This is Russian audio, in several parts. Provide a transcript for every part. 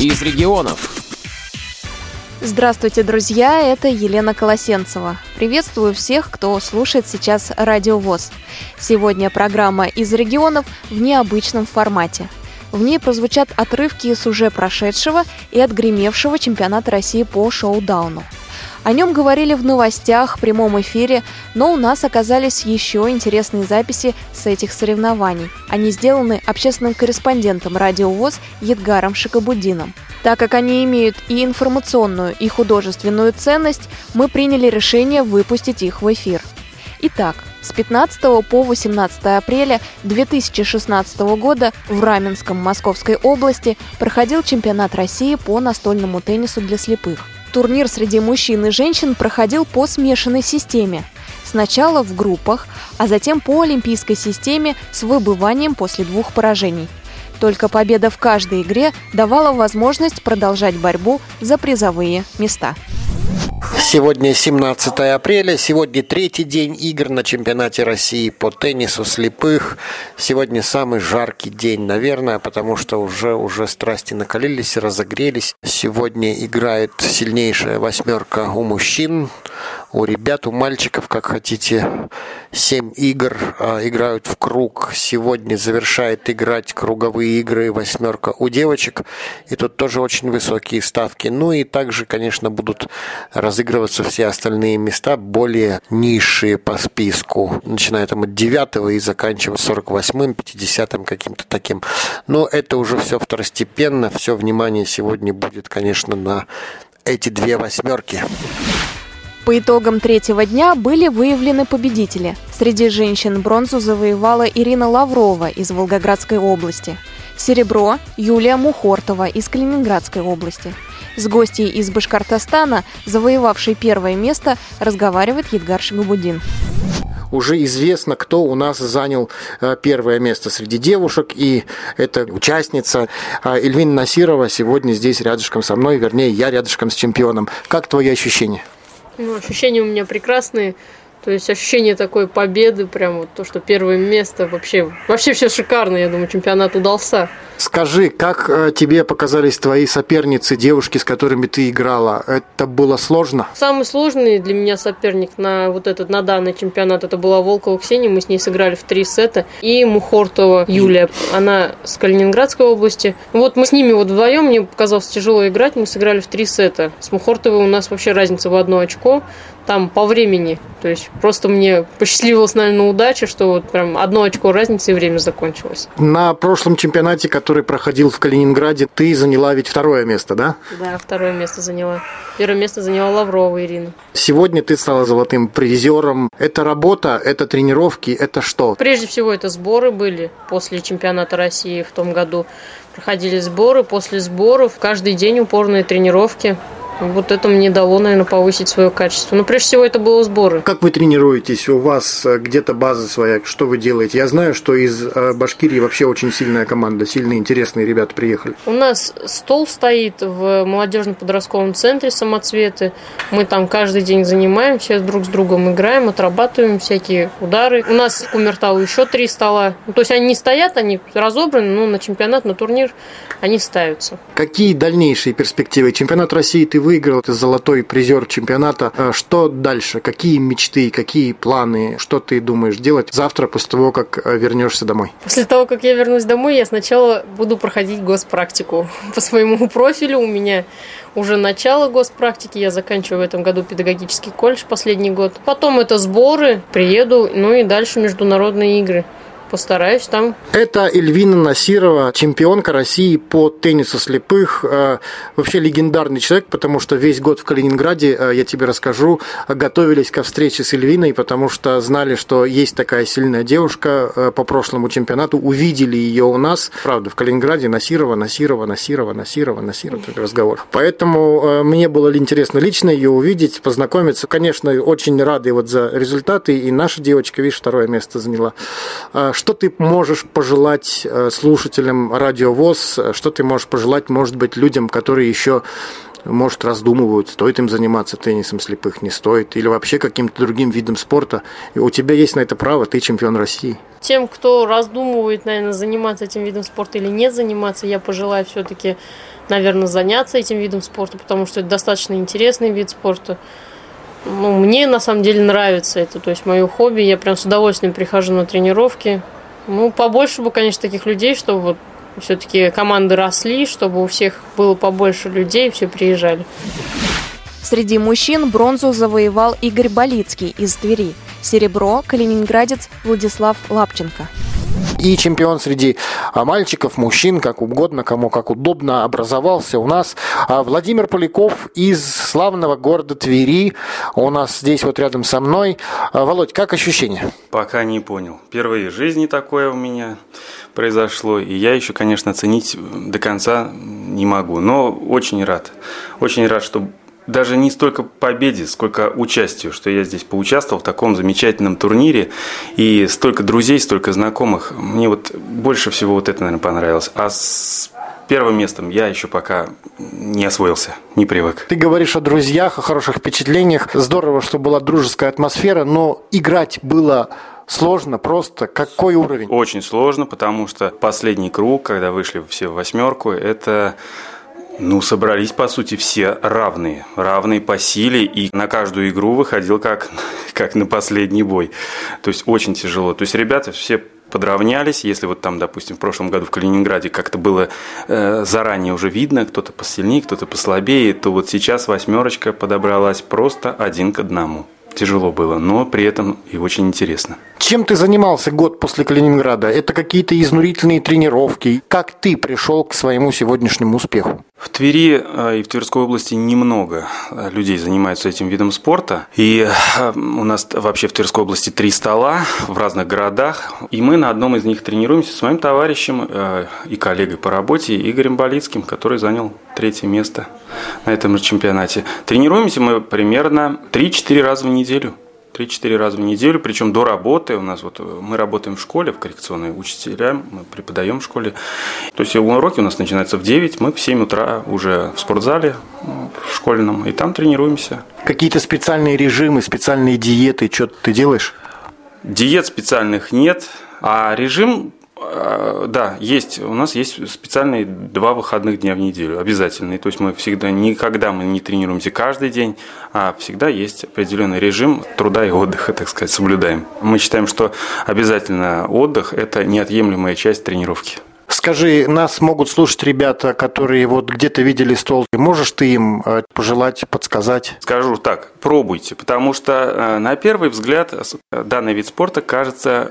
из регионов. Здравствуйте, друзья, это Елена Колосенцева. Приветствую всех, кто слушает сейчас Радио ВОЗ. Сегодня программа «Из регионов» в необычном формате. В ней прозвучат отрывки из уже прошедшего и отгремевшего чемпионата России по шоу-дауну – о нем говорили в новостях, в прямом эфире, но у нас оказались еще интересные записи с этих соревнований. Они сделаны общественным корреспондентом Радио ВОЗ Едгаром Шикабудином. Так как они имеют и информационную, и художественную ценность, мы приняли решение выпустить их в эфир. Итак, с 15 по 18 апреля 2016 года в Раменском Московской области проходил чемпионат России по настольному теннису для слепых. Турнир среди мужчин и женщин проходил по смешанной системе. Сначала в группах, а затем по олимпийской системе с выбыванием после двух поражений. Только победа в каждой игре давала возможность продолжать борьбу за призовые места. Сегодня 17 апреля, сегодня третий день игр на чемпионате России по теннису слепых. Сегодня самый жаркий день, наверное, потому что уже, уже страсти накалились, разогрелись. Сегодня играет сильнейшая восьмерка у мужчин у ребят, у мальчиков, как хотите. Семь игр а, играют в круг. Сегодня завершает играть круговые игры восьмерка у девочек. И тут тоже очень высокие ставки. Ну и также, конечно, будут разыгрываться все остальные места, более низшие по списку. Начиная там от девятого и заканчивая 48-м, 50-м каким-то таким. Но это уже все второстепенно. Все внимание сегодня будет, конечно, на эти две восьмерки. По итогам третьего дня были выявлены победители. Среди женщин бронзу завоевала Ирина Лаврова из Волгоградской области. Серебро – Юлия Мухортова из Калининградской области. С гостьей из Башкортостана, завоевавшей первое место, разговаривает Едгар Шагабудин уже известно, кто у нас занял э, первое место среди девушек, и это участница э, Эльвина Насирова сегодня здесь рядышком со мной, вернее, я рядышком с чемпионом. Как твои ощущения? Ну, ощущения у меня прекрасные. То есть ощущение такой победы, прям вот то, что первое место, вообще, вообще все шикарно, я думаю, чемпионат удался. Скажи, как э, тебе показались твои соперницы, девушки, с которыми ты играла? Это было сложно? Самый сложный для меня соперник на вот этот, на данный чемпионат, это была Волкова Ксения, мы с ней сыграли в три сета, и Мухортова Юлия, она с Калининградской области. Вот мы с ними вот вдвоем, мне показалось тяжело играть, мы сыграли в три сета. С Мухортовой у нас вообще разница в одно очко, там по времени. То есть просто мне посчастливилась, наверное, удача, что вот прям одно очко разницы и время закончилось. На прошлом чемпионате, который проходил в Калининграде, ты заняла ведь второе место, да? Да, второе место заняла. Первое место заняла Лаврова Ирина. Сегодня ты стала золотым призером. Это работа, это тренировки, это что? Прежде всего, это сборы были после чемпионата России в том году. Проходили сборы, после сборов каждый день упорные тренировки. Вот это мне дало, наверное, повысить свое качество. Но прежде всего это было сборы. Как вы тренируетесь? У вас э, где-то база своя? Что вы делаете? Я знаю, что из э, Башкирии вообще очень сильная команда, сильные, интересные ребята приехали. У нас стол стоит в молодежном подростковом центре «Самоцветы». Мы там каждый день занимаемся, друг с другом играем, отрабатываем всякие удары. У нас в Кумертау еще три стола. Ну, то есть они не стоят, они разобраны, но на чемпионат, на турнир они ставятся. Какие дальнейшие перспективы? Чемпионат России ты выиграл, ты золотой призер чемпионата. А что дальше? Какие мечты, какие планы? Что ты думаешь делать завтра после того, как э, вернешься домой? После того, как я вернусь домой, я сначала буду проходить госпрактику по своему профилю. У меня уже начало госпрактики. Я заканчиваю в этом году педагогический колледж последний год. Потом это сборы, приеду, ну и дальше международные игры постараюсь там. Это Эльвина Насирова, чемпионка России по теннису слепых. Э, вообще легендарный человек, потому что весь год в Калининграде, э, я тебе расскажу, готовились ко встрече с Эльвиной, потому что знали, что есть такая сильная девушка э, по прошлому чемпионату, увидели ее у нас. Правда, в Калининграде Насирова, Насирова, Насирова, Насирова, Насирова, такой разговор. Поэтому мне было интересно лично ее увидеть, познакомиться. Конечно, очень рады вот за результаты, и наша девочка, видишь, второе место заняла что ты можешь пожелать э, слушателям радиовоз? Что ты можешь пожелать, может быть, людям, которые еще может, раздумывают, стоит им заниматься теннисом слепых, не стоит, или вообще каким-то другим видом спорта. И у тебя есть на это право, ты чемпион России. Тем, кто раздумывает, наверное, заниматься этим видом спорта или не заниматься, я пожелаю все-таки, наверное, заняться этим видом спорта, потому что это достаточно интересный вид спорта. Ну, мне на самом деле нравится это, то есть мое хобби, я прям с удовольствием прихожу на тренировки. Ну, побольше бы, конечно, таких людей, чтобы вот все-таки команды росли, чтобы у всех было побольше людей, все приезжали. Среди мужчин бронзу завоевал Игорь Болицкий из Твери. Серебро – калининградец Владислав Лапченко и чемпион среди а, мальчиков, мужчин, как угодно, кому как удобно, образовался у нас а, Владимир Поляков из славного города Твери. У нас здесь вот рядом со мной. А, Володь, как ощущения? Пока не понял. Впервые в жизни такое у меня произошло, и я еще, конечно, оценить до конца не могу, но очень рад. Очень рад, что даже не столько победе, сколько участию, что я здесь поучаствовал в таком замечательном турнире. И столько друзей, столько знакомых. Мне вот больше всего вот это, наверное, понравилось. А с первым местом я еще пока не освоился, не привык. Ты говоришь о друзьях, о хороших впечатлениях. Здорово, что была дружеская атмосфера, но играть было сложно, просто какой уровень? Очень сложно, потому что последний круг, когда вышли все в восьмерку, это ну, собрались, по сути, все равные. Равные по силе, и на каждую игру выходил как, как на последний бой. То есть, очень тяжело. То есть, ребята все подравнялись. Если вот там, допустим, в прошлом году в Калининграде как-то было э, заранее уже видно, кто-то посильнее, кто-то послабее, то вот сейчас восьмерочка подобралась просто один к одному тяжело было, но при этом и очень интересно. Чем ты занимался год после Калининграда? Это какие-то изнурительные тренировки? Как ты пришел к своему сегодняшнему успеху? В Твери э, и в Тверской области немного э, людей занимаются этим видом спорта. И э, у нас вообще в Тверской области три стола в разных городах. И мы на одном из них тренируемся с моим товарищем и коллегой по работе Игорем Болицким, который занял третье место на этом чемпионате. Тренируемся мы примерно 3-4 раза в неделю. 3-4 раза в неделю, причем до работы. У нас вот мы работаем в школе, в коррекционной учителя, мы преподаем в школе. То есть уроки у нас начинаются в 9, мы в 7 утра уже в спортзале в школьном, и там тренируемся. Какие-то специальные режимы, специальные диеты, что ты делаешь? Диет специальных нет, а режим да, есть. У нас есть специальные два выходных дня в неделю, обязательные. То есть мы всегда, никогда мы не тренируемся каждый день, а всегда есть определенный режим труда и отдыха, так сказать, соблюдаем. Мы считаем, что обязательно отдых – это неотъемлемая часть тренировки. Скажи, нас могут слушать ребята, которые вот где-то видели стол. Можешь ты им э, пожелать, подсказать? Скажу так, пробуйте, потому что э, на первый взгляд данный вид спорта кажется,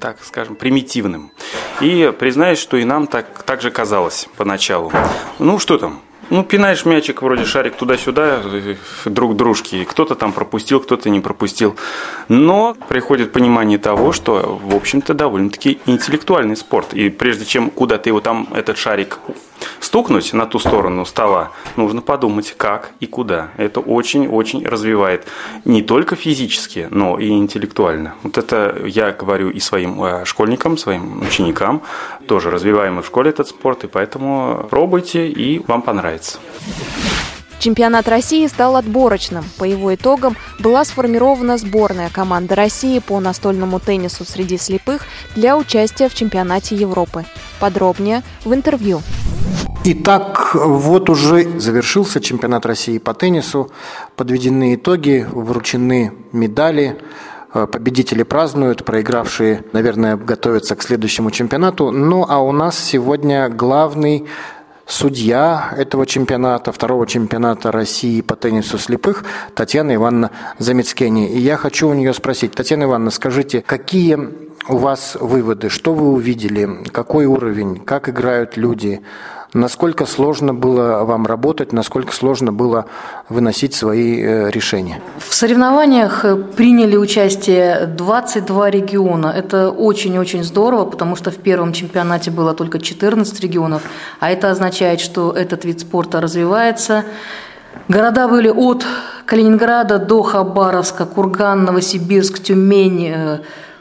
так скажем, примитивным. И признаюсь, что и нам так, так же казалось поначалу. Ну что там, ну, пинаешь мячик, вроде шарик туда-сюда, друг дружки. Кто-то там пропустил, кто-то не пропустил. Но приходит понимание того, что, в общем-то, довольно-таки интеллектуальный спорт. И прежде чем куда ты его там, этот шарик стукнуть на ту сторону стола, нужно подумать, как и куда. Это очень-очень развивает не только физически, но и интеллектуально. Вот это я говорю и своим э, школьникам, своим ученикам, тоже развиваем в школе этот спорт, и поэтому пробуйте, и вам понравится. Чемпионат России стал отборочным. По его итогам была сформирована сборная команда России по настольному теннису среди слепых для участия в чемпионате Европы. Подробнее в интервью. Итак, вот уже завершился чемпионат России по теннису. Подведены итоги, вручены медали. Э, победители празднуют, проигравшие, наверное, готовятся к следующему чемпионату. Ну а у нас сегодня главный судья этого чемпионата, второго чемпионата России по теннису слепых, Татьяна Ивановна Замецкени. И я хочу у нее спросить, Татьяна Ивановна, скажите, какие у вас выводы, что вы увидели, какой уровень, как играют люди, Насколько сложно было вам работать, насколько сложно было выносить свои э, решения? В соревнованиях э, приняли участие 22 региона. Это очень-очень здорово, потому что в первом чемпионате было только 14 регионов, а это означает, что этот вид спорта развивается. Города были от Калининграда до Хабаровска, Курган, Новосибирск, Тюмень, э,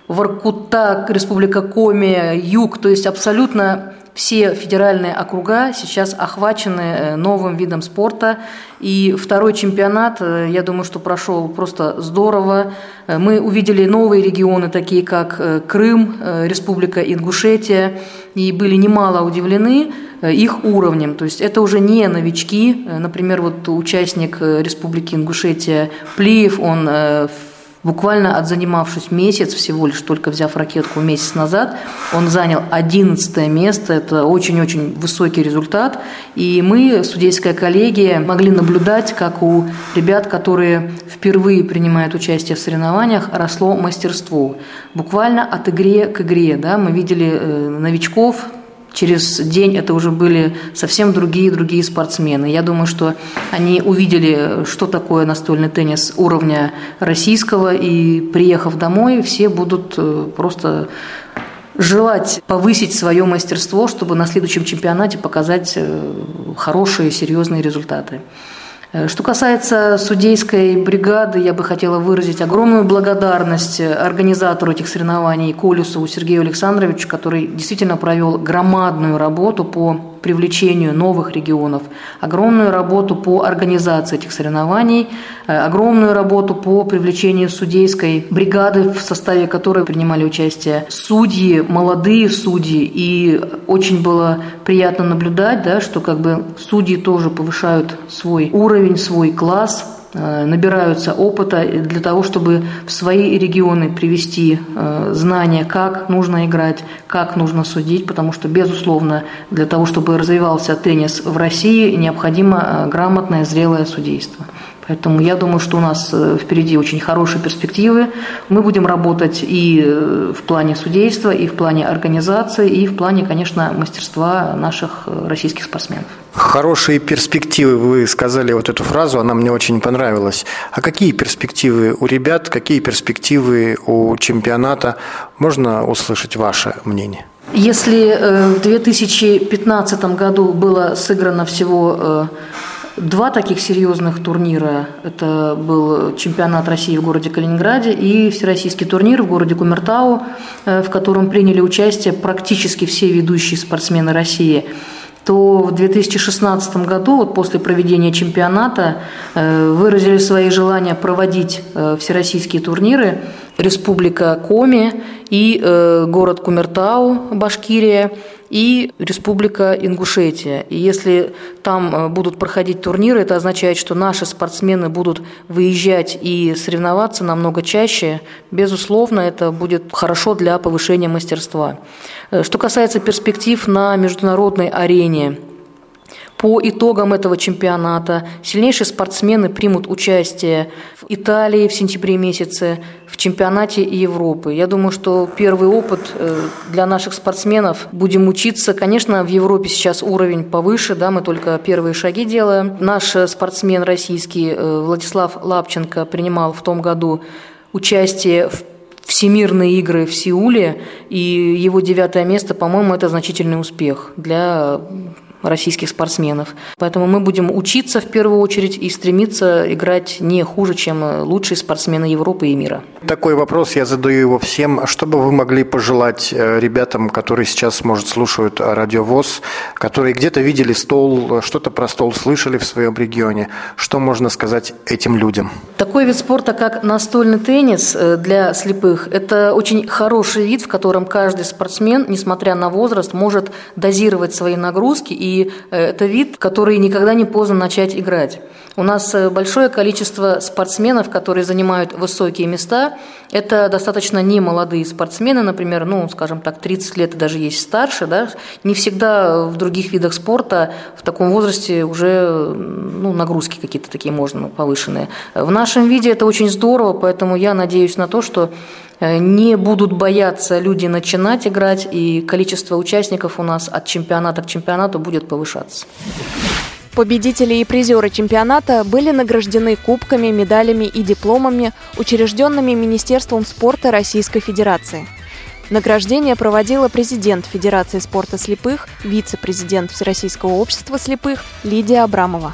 Воркута, Республика Коми, Юг, то есть абсолютно все федеральные округа сейчас охвачены э, новым видом спорта. И второй чемпионат, э, я думаю, что прошел просто здорово. Э, мы увидели новые регионы, такие как Крым, Республика Ингушетия, и были немало удивлены их уровнем. То есть это уже не новички. Например, вот участник Республики Ингушетия Плиев, он в Буквально отзанимавшись месяц, всего лишь только взяв ракетку месяц назад, он занял 11 место. Это очень-очень высокий результат. И мы, судейская коллегия, могли наблюдать, как у ребят, которые впервые принимают участие в соревнованиях, росло мастерство. Буквально от игре к игре. Да, мы видели э, новичков, Через день это уже были совсем другие другие спортсмены. Я думаю, что они увидели, что такое настольный теннис уровня российского, и приехав домой, все будут э, просто желать повысить свое мастерство, чтобы на следующем чемпионате показать э, хорошие, серьезные результаты. Э, что касается судейской бригады, я бы хотела выразить огромную благодарность организатору этих соревнований Колесову Сергею Александровичу, который действительно провел громадную работу по привлечению новых регионов, огромную работу по организации этих соревнований, э, огромную работу по привлечению судейской бригады, в составе которой принимали участие судьи, молодые судьи. И очень было приятно наблюдать, да, что как бы судьи тоже повышают свой уровень, свой класс, набираются опыта для того, чтобы в свои регионы привести э, знания, как нужно играть, как нужно судить, потому что, безусловно, для того, чтобы развивался теннис в России, необходимо э, грамотное, зрелое судейство. Поэтому я думаю, что у нас впереди очень хорошие перспективы. Мы будем работать и в плане судейства, и в плане организации, и в плане, конечно, мастерства наших российских спортсменов. Хорошие перспективы, вы сказали вот эту фразу, она мне очень понравилась. А какие перспективы у ребят, какие перспективы у чемпионата? Можно услышать ваше мнение? Если э, в 2015 году было сыграно всего э, два таких серьезных турнира. Это был чемпионат России в городе Калининграде и всероссийский турнир в городе Кумертау, э, в котором приняли участие практически все ведущие спортсмены России – то в 2016 году, вот после проведения чемпионата, э, выразили свои желания проводить э, всероссийские турниры. Республика Коми и город Кумертау, Башкирия, и Республика Ингушетия. И если там будут проходить турниры, это означает, что наши спортсмены будут выезжать и соревноваться намного чаще. Безусловно, это будет хорошо для повышения мастерства. Э, что касается перспектив на международной арене, по итогам этого чемпионата сильнейшие спортсмены примут участие в Италии в сентябре месяце, в чемпионате Европы. Я думаю, что первый опыт э, для наших спортсменов будем учиться. Конечно, в Европе сейчас уровень повыше, да, мы только первые шаги делаем. Наш спортсмен российский э, Владислав Лапченко принимал в том году участие в Всемирные игры в Сеуле, и его девятое место, по-моему, это значительный успех для российских спортсменов. Поэтому мы будем учиться в первую очередь и стремиться играть не хуже, чем лучшие спортсмены Европы и мира. Такой вопрос я задаю его всем. Что бы вы могли пожелать э, ребятам, которые сейчас, может, слушают радиовоз, которые где-то видели стол, что-то про стол слышали в своем регионе? Что можно сказать этим людям? Такой вид спорта, как настольный теннис э, для слепых, это очень хороший вид, в котором каждый спортсмен, несмотря на возраст, может дозировать свои нагрузки и э, это вид, который никогда не поздно начать играть. У нас э, большое количество спортсменов, которые занимают высокие места. Это достаточно не молодые спортсмены, например, ну, скажем так, 30 лет и даже есть старше. Да? Не всегда в других видах спорта в таком возрасте уже ну, нагрузки какие-то такие можно повышенные. В нашем виде это очень здорово, поэтому я надеюсь на то, что не будут бояться люди начинать играть, и количество участников у нас от чемпионата к чемпионату будет повышаться. Победители и призеры чемпионата были награждены кубками, медалями и дипломами, учрежденными Министерством спорта Российской Федерации. Награждение проводила президент Федерации спорта слепых, вице-президент Всероссийского общества слепых Лидия Абрамова.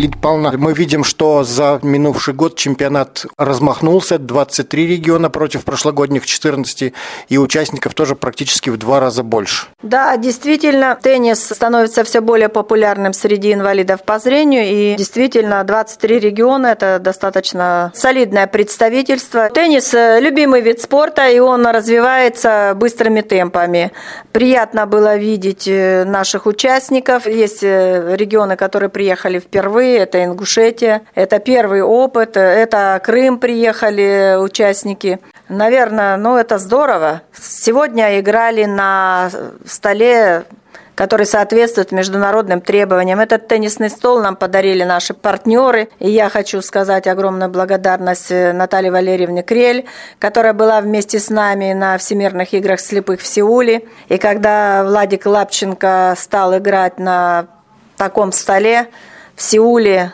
Лид Павловна, мы видим, что за минувший год чемпионат размахнулся, 23 региона против прошлогодних 14, и участников тоже практически в два раза больше. Да, действительно, теннис становится все более популярным среди инвалидов по зрению, и действительно 23 региона – это достаточно солидное представительство. Теннис – любимый вид спорта, и он развивается быстрыми темпами. Приятно было видеть э, наших участников. Есть э, регионы, которые приехали впервые, это Ингушетия, это первый опыт, это Крым приехали участники. Наверное, ну это здорово. Сегодня играли на столе который соответствует международным требованиям. Этот теннисный стол нам подарили наши партнеры. И я хочу сказать огромную благодарность э, Наталье Валерьевне Крель, которая была вместе с нами на Всемирных играх слепых в Сеуле. И когда Владик Лапченко стал играть на таком столе в Сеуле,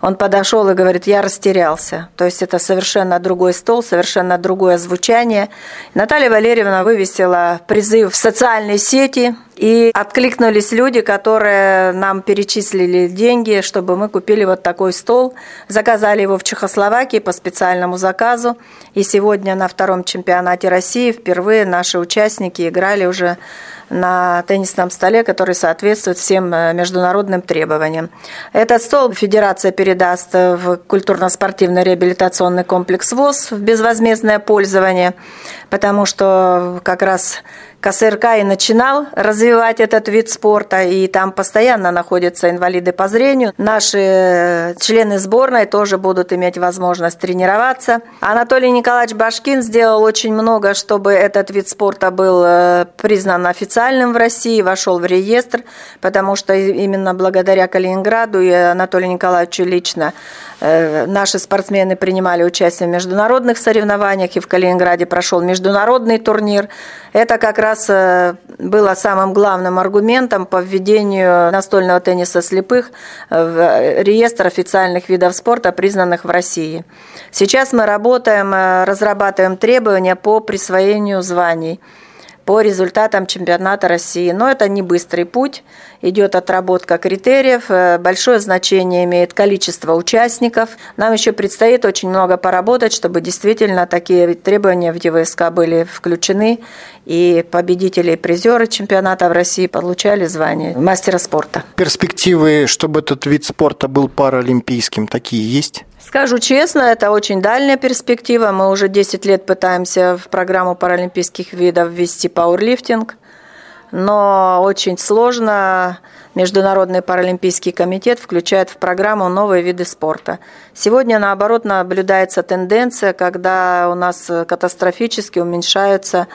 он подошел и говорит, я растерялся. То есть это совершенно другой стол, совершенно другое звучание. Наталья Валерьевна вывесила призыв в социальные сети, и откликнулись люди, которые нам перечислили деньги, чтобы мы купили вот такой стол. Заказали его в Чехословакии по специальному заказу. И сегодня на втором чемпионате России впервые наши участники играли уже на теннисном столе, который соответствует всем э, международным требованиям. Этот стол Федерация передаст в культурно-спортивный реабилитационный комплекс ВОЗ в безвозмездное пользование, потому что как раз КСРК и начинал развивать этот вид спорта, и там постоянно находятся инвалиды по зрению. Наши э, члены сборной тоже будут иметь возможность тренироваться. Анатолий Николаевич Башкин сделал очень много, чтобы этот вид спорта был э, признан официальным в России, вошел в реестр, потому что именно благодаря Калининграду и Анатолию Николаевичу лично э, наши спортсмены принимали участие в международных соревнованиях, и в Калининграде прошел международный турнир. Это как раз э, было самым главным аргументом по введению настольного тенниса слепых в реестр официальных видов спорта, признанных в России. Сейчас мы работаем, э, разрабатываем требования по присвоению званий по результатам чемпионата России. Но это не быстрый путь, идет отработка критериев, э, большое значение имеет количество участников. Нам еще предстоит очень много поработать, чтобы действительно такие требования в ДВСК были включены, и победители и призеры чемпионата в России получали звание мастера спорта. Перспективы, чтобы этот вид спорта был паралимпийским, такие есть? Скажу честно, это очень дальняя перспектива. Мы уже 10 лет пытаемся в программу паралимпийских видов ввести пауэрлифтинг, но очень сложно. Международный паралимпийский комитет включает в программу новые виды спорта. Сегодня, наоборот, наблюдается тенденция, когда у нас катастрофически уменьшаются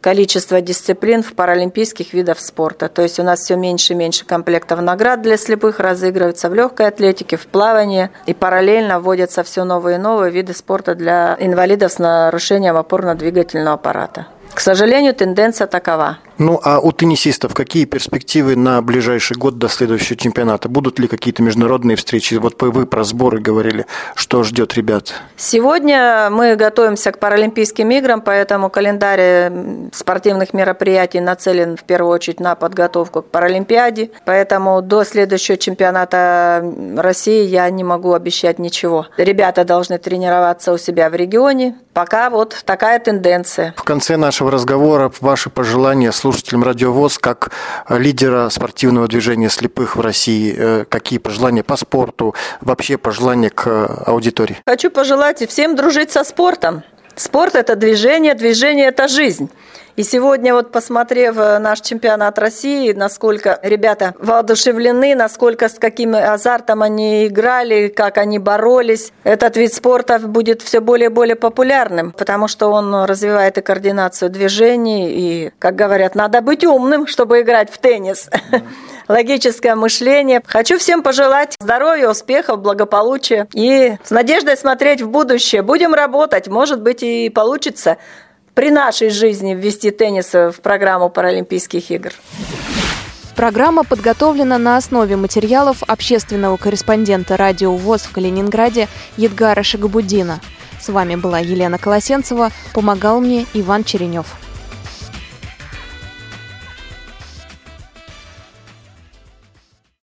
количество дисциплин в паралимпийских видах спорта. То есть у нас все меньше и меньше комплектов наград для слепых разыгрывается в легкой атлетике, в плавании. И параллельно вводятся все новые и новые виды спорта для инвалидов с нарушением опорно-двигательного аппарата. К сожалению, тенденция такова. Ну, а у теннисистов какие перспективы на ближайший год до следующего чемпионата? Будут ли какие-то международные встречи? Вот вы про сборы говорили. Что ждет ребят? Сегодня мы готовимся к Паралимпийским играм, поэтому календарь спортивных мероприятий нацелен в первую очередь на подготовку к Паралимпиаде. Поэтому до следующего чемпионата России я не могу обещать ничего. Ребята должны тренироваться у себя в регионе. Пока вот такая тенденция. В конце нашего разговора ваши пожелания слушателям Радиовоз как лидера спортивного движения слепых в России? Э, какие пожелания по спорту, вообще пожелания к аудитории? Хочу пожелать всем дружить со спортом. Спорт – это движение, движение – это жизнь. И сегодня, вот посмотрев э, наш чемпионат России, насколько ребята воодушевлены, насколько с каким азартом они играли, как они боролись, этот вид спорта будет все более и более популярным, потому что он развивает и координацию движений, и, как говорят, надо быть умным, чтобы играть в теннис. логическое мышление. Хочу всем пожелать здоровья, успехов, благополучия и с надеждой смотреть в будущее. Будем работать, может быть и получится при нашей жизни ввести теннис в программу Паралимпийских игр. Программа подготовлена на основе материалов общественного корреспондента радио ВОЗ в Калининграде Едгара Шагабудина. С вами была Елена Колосенцева, помогал мне Иван Черенев.